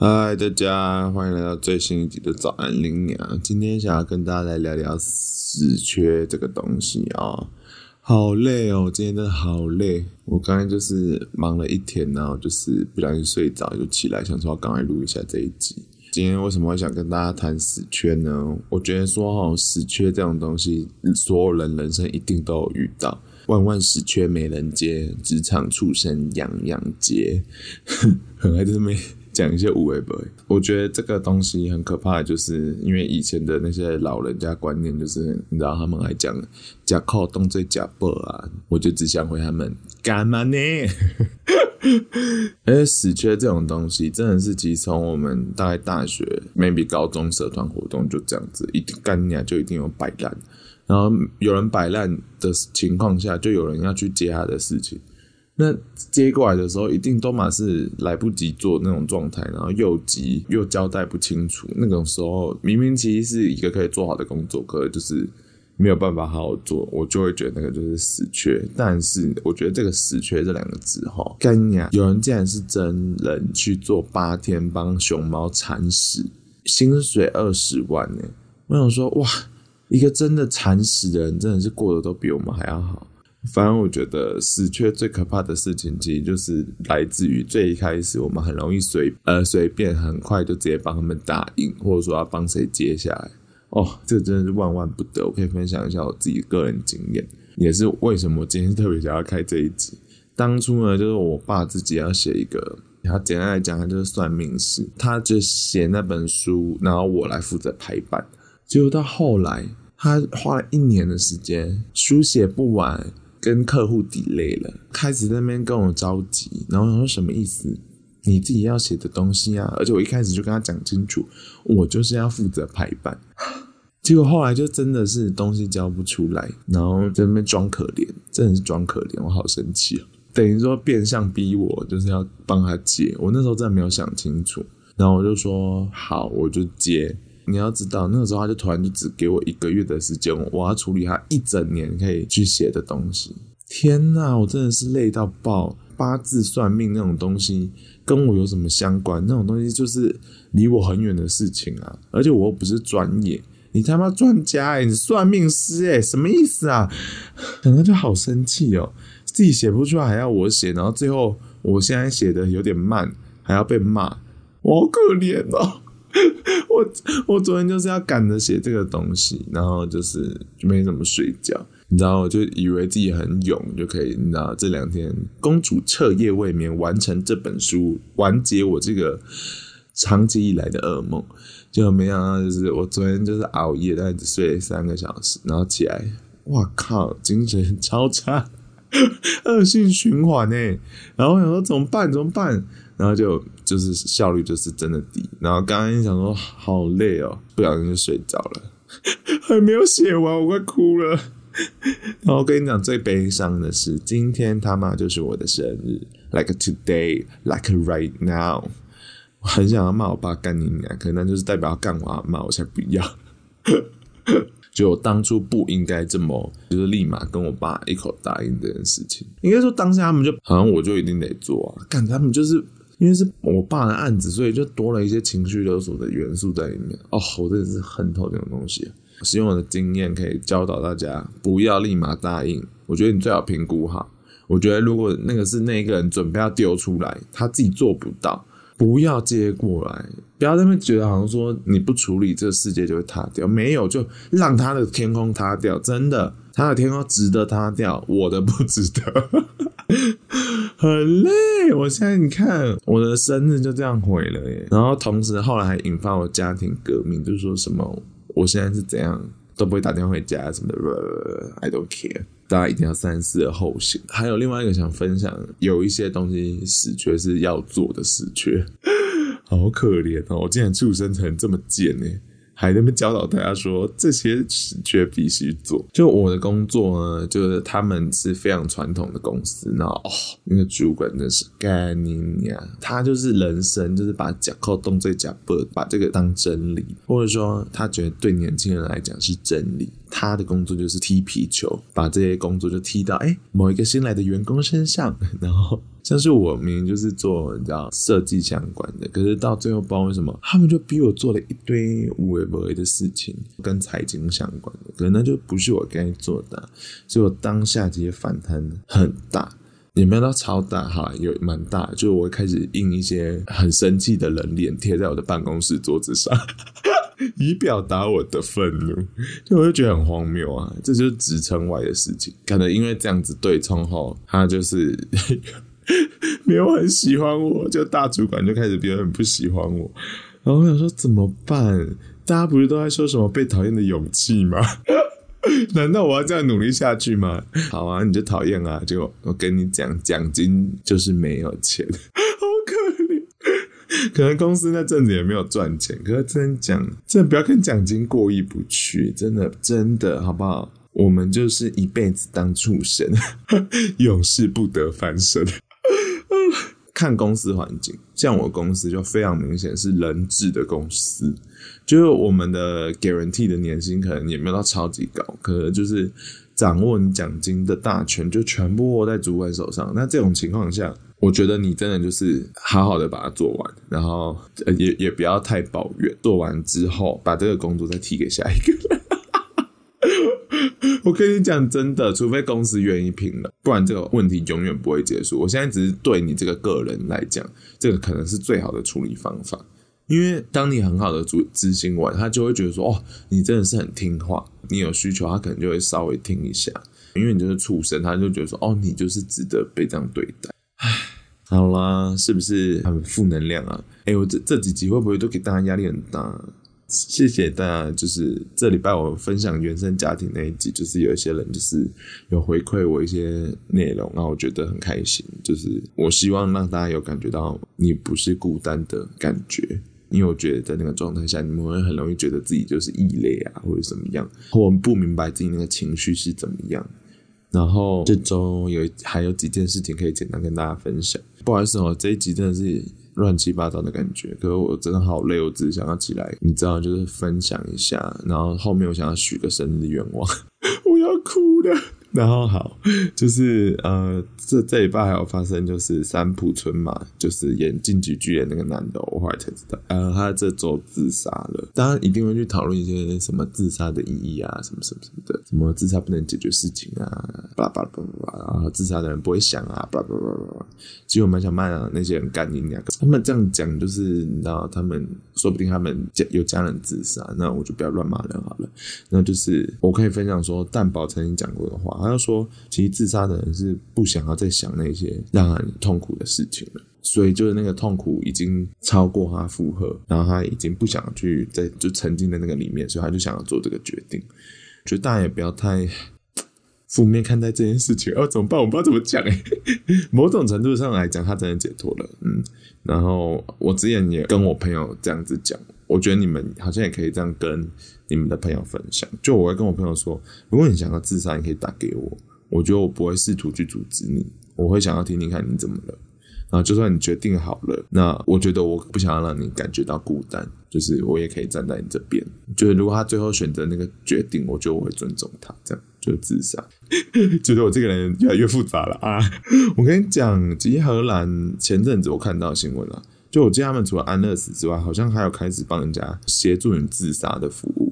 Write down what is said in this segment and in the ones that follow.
嗨，大家欢迎来到最新一集的早安林娘。今天想要跟大家来聊聊死缺这个东西啊、好累哦，今天真的好累。我刚才就是忙了一天，然后就是不小心睡着就起来，想说要赶快录一下这一集。今天为什么会想跟大家谈死缺呢？我觉得说哈，死缺这种东西，所有人人生一定都有遇到。万万死缺没人接，职场畜生样样皆。很爱这么。讲一些无为不为，我觉得这个东西很可怕，就是因为以前的那些老人家观念，就是你知道他们还讲“假靠动嘴假报”啊，我就只想回他们干嘛呢？而 且死缺这种东西，真的是其实从我们大概大学，maybe 高中社团活动就这样子，一定干你就一定有摆烂，然后有人摆烂的情况下，就有人要去接他的事情。那接过来的时候，一定都嘛是来不及做那种状态，然后又急又交代不清楚。那种时候，明明其实是一个可以做好的工作，可就是没有办法好好做，我就会觉得那个就是死缺。但是我觉得这个死缺这两个字，哈，干呀！有人竟然是真人去做八天帮熊猫铲屎，薪水二十万呢！我想说，哇，一个真的铲屎的人，真的是过得都比我们还要好。反正我觉得死缺最可怕的事情，其实就是来自于最一开始我们很容易随呃随便很快就直接帮他们答应，或者说要帮谁接下来。哦，这真的是万万不得。我可以分享一下我自己个人经验，也是为什么我今天特别想要开这一集。当初呢，就是我爸自己要写一个，他简单来讲，他就是算命师，他就写那本书，然后我来负责排版。结果到后来，他花了一年的时间，书写不完。跟客户 delay 了，开始在那边跟我着急，然后我说什么意思？你自己要写的东西啊！而且我一开始就跟他讲清楚，我就是要负责排版。结果后来就真的是东西交不出来，然后在那边装可怜，真的是装可怜，我好生气啊！等于说变相逼我就是要帮他接，我那时候真的没有想清楚，然后我就说好，我就接。你要知道，那个时候他就突然就只给我一个月的时间，我要处理他一整年可以去写的东西。天哪，我真的是累到爆！八字算命那种东西跟我有什么相关？那种东西就是离我很远的事情啊！而且我又不是专业，你他妈专家欸，你算命师欸，什么意思啊？可能就好生气哦，自己写不出来还要我写，然后最后我现在写的有点慢，还要被骂，我好可怜喔。我我昨天就是要赶着写这个东西，然后就是没怎么睡觉，你知道，我就以为自己很勇就可以，你知道，这两天公主彻夜未眠完成这本书，完结我这个长期以来的噩梦，就没想到就是我昨天就是熬夜，但只睡三个小时，然后起来，哇靠，精神 超差，恶性循环呢，然后我想说怎么办？怎么办？然后就就是效率就是真的低，然后刚刚想说好累哦，不小心就睡着了，还没有写完，我快哭了。然后跟你讲最悲伤的是，今天他妈就是我的生日，like today, like right now。我很想要骂我爸干你娘，可能就是代表要干我阿妈，我才不要。就我当初不应该这么，就是立马跟我爸一口答应这件事情。应该说当下他们就好像我就一定得做啊，干他们就是。因为是我爸的案子，所以就多了一些情绪勒索的元素在里面。哦，我真的是恨透这种东西。希望我的经验可以教导大家，不要立马答应。我觉得你最好评估好。我觉得如果那个是那个人准备要丢出来，他自己做不到，不要接过来。不要在那边觉得好像说你不处理，这个世界就会塌掉。没有，就让他的天空塌掉。真的，他的天空值得塌掉，我的不值得。很累，我现在你看我的生日就这样毁了耶。然后同时后来还引发我家庭革命，就是说什么我现在是怎样都不会打电话回家什么的，I don't care。大家一定要三思而后行。还有另外一个想分享，有一些东西死缺是要做的死缺，好可怜哦！我竟然出生成这么贱呢。还那边教导大家说这些死缺必须做。就我的工作呢，就是他们是非常传统的公司，然后哦，那个主管真是干你娘，他就是人生就是把假扣动最假不把这个当真理，或者说他觉得对年轻人来讲是真理。他的工作就是踢皮球，把这些工作就踢到哎某一个新来的员工身上，然后。像是我明明就是做你知道设计相关的，可是到最后不知道为什么，他们就逼我做了一堆无为不为的事情，跟财经相关的，可能那就不是我该做的，所以我当下其实反弹很大。也没有到超大哈，有蛮大，就我开始印一些很生气的人脸贴在我的办公室桌子上，以表达我的愤怒。就我就觉得很荒谬啊，这就是职称外的事情。可能因为这样子对冲后，他就是 没有很喜欢我，就大主管就开始变得很不喜欢我。然后我想说怎么办？大家不是都在说什么被讨厌的勇气吗？难道我要这样努力下去吗？好啊，你就讨厌啊！就我跟你讲，奖金就是没有钱，好可怜。可能公司那阵子也没有赚钱，可是真讲，真的不要跟奖金过意不去，真的真的好不好？我们就是一辈子当畜生，永世不得翻身。看公司环境，像我公司就非常明显是人治的公司。就是我们的 guarantee 的年薪可能也没有到超级高，可能就是掌握你奖金的大权就全部握在主管手上。那这种情况下，我觉得你真的就是好好的把它做完，然后也也不要太抱怨。做完之后，把这个工作再提给下一个。我跟你讲真的，除非公司愿意拼了，不然这个问题永远不会结束。我现在只是对你这个个人来讲，这个可能是最好的处理方法。因为当你很好的执执行完，他就会觉得说，哦，你真的是很听话。你有需求，他可能就会稍微听一下。因为你就是畜生，他就觉得说，哦，你就是值得被这样对待。唉，好啦，是不是很负能量啊？哎，我这这几集会不会都给大家压力很大？谢谢大家，就是这礼拜我分享原生家庭那一集，就是有一些人就是有回馈我一些内容，然后我觉得很开心。就是我希望让大家有感觉到你不是孤单的感觉。因为我觉得在那个状态下，你们会很容易觉得自己就是异类啊，或者怎么样，或我们不明白自己那个情绪是怎么样。然后这周有还有几件事情可以简单跟大家分享。不好意思哦，这一集真的是乱七八糟的感觉，可是我真的好累，我只是想要起来，你知道，就是分享一下。然后后面我想要许个生日愿望，我要哭了。然后好，就是呃，这这礼拜还有发生，就是三浦春马，就是演《进击的巨人》那个男的，我后来才知道，呃，他这周自杀了。当然一定会去讨论一些什么自杀的意义啊，什么什么什么的，什么自杀不能解决事情啊，巴拉巴拉巴拉巴拉，然后自杀的人不会想啊，巴拉巴拉巴拉。其实我蛮想骂啊，那些人干你两个，他们这样讲就是你知道，他们说不定他们家有家人自杀，那我就不要乱骂人好了。那就是我可以分享说，蛋宝曾经讲过的话。他就说，其实自杀的人是不想要再想那些让人痛苦的事情了，所以就是那个痛苦已经超过他负荷，然后他已经不想去再就沉浸在那个里面，所以他就想要做这个决定。就大家也不要太负面看待这件事情。哦，怎么办？我不知道怎么讲哎。某种程度上来讲，他真的解脱了。嗯，然后我之前也跟我朋友这样子讲，我觉得你们好像也可以这样跟。你们的朋友分享，就我会跟我朋友说，如果你想要自杀，你可以打给我，我觉得我不会试图去阻止你，我会想要听听看你怎么了。然后就算你决定好了，那我觉得我不想要让你感觉到孤单，就是我也可以站在你这边。就是如果他最后选择那个决定，我觉得我会尊重他，这样就自杀。觉 得我这个人越来越复杂了啊！我跟你讲，其实荷兰前阵子我看到新闻了。就我记得他们除了安乐死之外，好像还有开始帮人家协助你自杀的服务。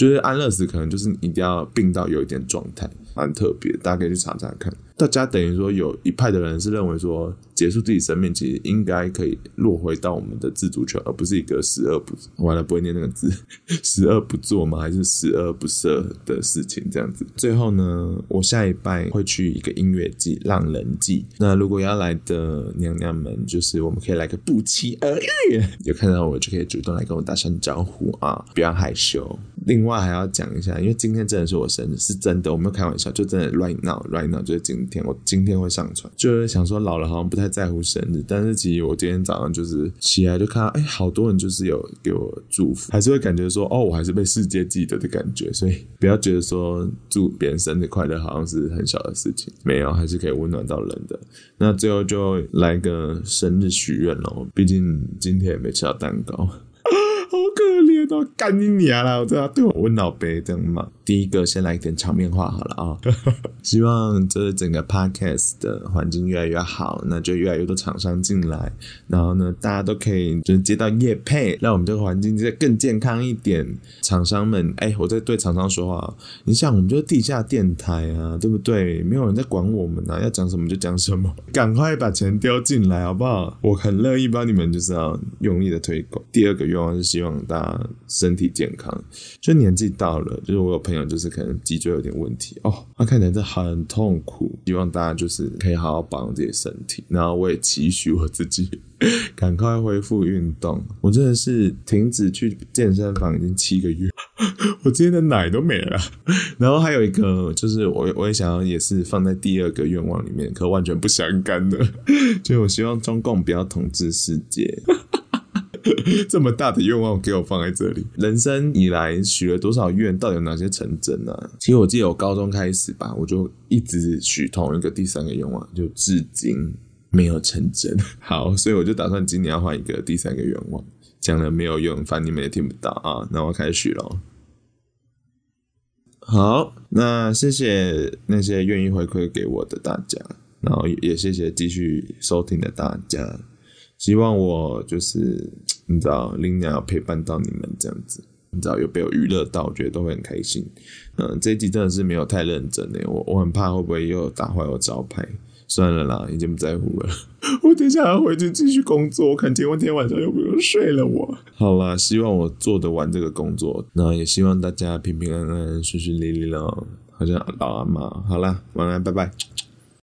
就是安乐死可能就是你一定要病到有一点状态，蛮特别，大家可以去查查看。大家等于说有一派的人是认为说，结束自己生命其实应该可以落回到我们的自主权，而不是一个十恶不完了不会念那个字，十恶不作吗？还是十恶不赦的事情这样子？最后呢，我下一拜会去一个音乐祭，浪人祭。那如果要来的娘娘们，就是我们可以来个不期而遇，有看到我就可以主动来跟我打声招呼啊，不要害羞。另外还要讲一下，因为今天真的是我生日，是真的，我没有开玩笑，就真的 right now right now 就是今天，我今天会上传，就是想说老了好像不太在乎生日，但是其实我今天早上就是起来就看到，哎，好多人就是有给我祝福，还是会感觉说，哦，我还是被世界记得的感觉，所以不要觉得说祝别人生日快乐好像是很小的事情，没有，还是可以温暖到人的。那最后就来个生日许愿喽，毕竟今天也没吃到蛋糕。好可怜哦，干你娘啦！我都要对我问老贝这样嘛。第一个先来一点场面话好了啊、哦，希望这整个 podcast 的环境越来越好，那就越来越多厂商进来，然后呢，大家都可以就是接到业配，让我们这个环境再更健康一点。厂商们，哎，我在对厂商说话，你像，我们就是地下电台啊，对不对？没有人在管我们啊，要讲什么就讲什么，赶快把钱丢进来好不好？我很乐意帮你们，就是要用力的推广。第二个愿望是希望大家身体健康，就年纪到了，就是我有朋友。就是可能脊椎有点问题哦，他看起来真的很痛苦。希望大家就是可以好好保养自己身体，然后我也期许我自己 赶快恢复运动。我真的是停止去健身房已经七个月，我今天的奶都没了。然后还有一个就是我我也想要也是放在第二个愿望里面，可完全不相干的，就我希望中共不要统治世界。这么大的愿望给我放在这里，人生以来许了多少愿，到底有哪些成真呢、其实我记得我高中开始吧，我就一直许同一个第三个愿望，就至今没有成真。好，所以我就打算今年要换一个第三个愿望，讲了没有用，反正你们也听不到啊。那我开始许了。好，那谢谢那些愿意回馈给我的大家，然后也谢谢继续收听的大家。希望我就是你知道，林鸟要陪伴到你们这样子，你知道有被我娱乐到，我觉得都会很开心。嗯，这一集真的是没有太认真诶，我我很怕会不会又打坏我招牌。算了啦，已经不在乎了。我等下要回去继续工作，我看今天晚上又不用睡了我。好啦，希望我做得完这个工作，那也希望大家平平安安、顺顺利利了。好像老阿妈，好啦，晚安，拜拜。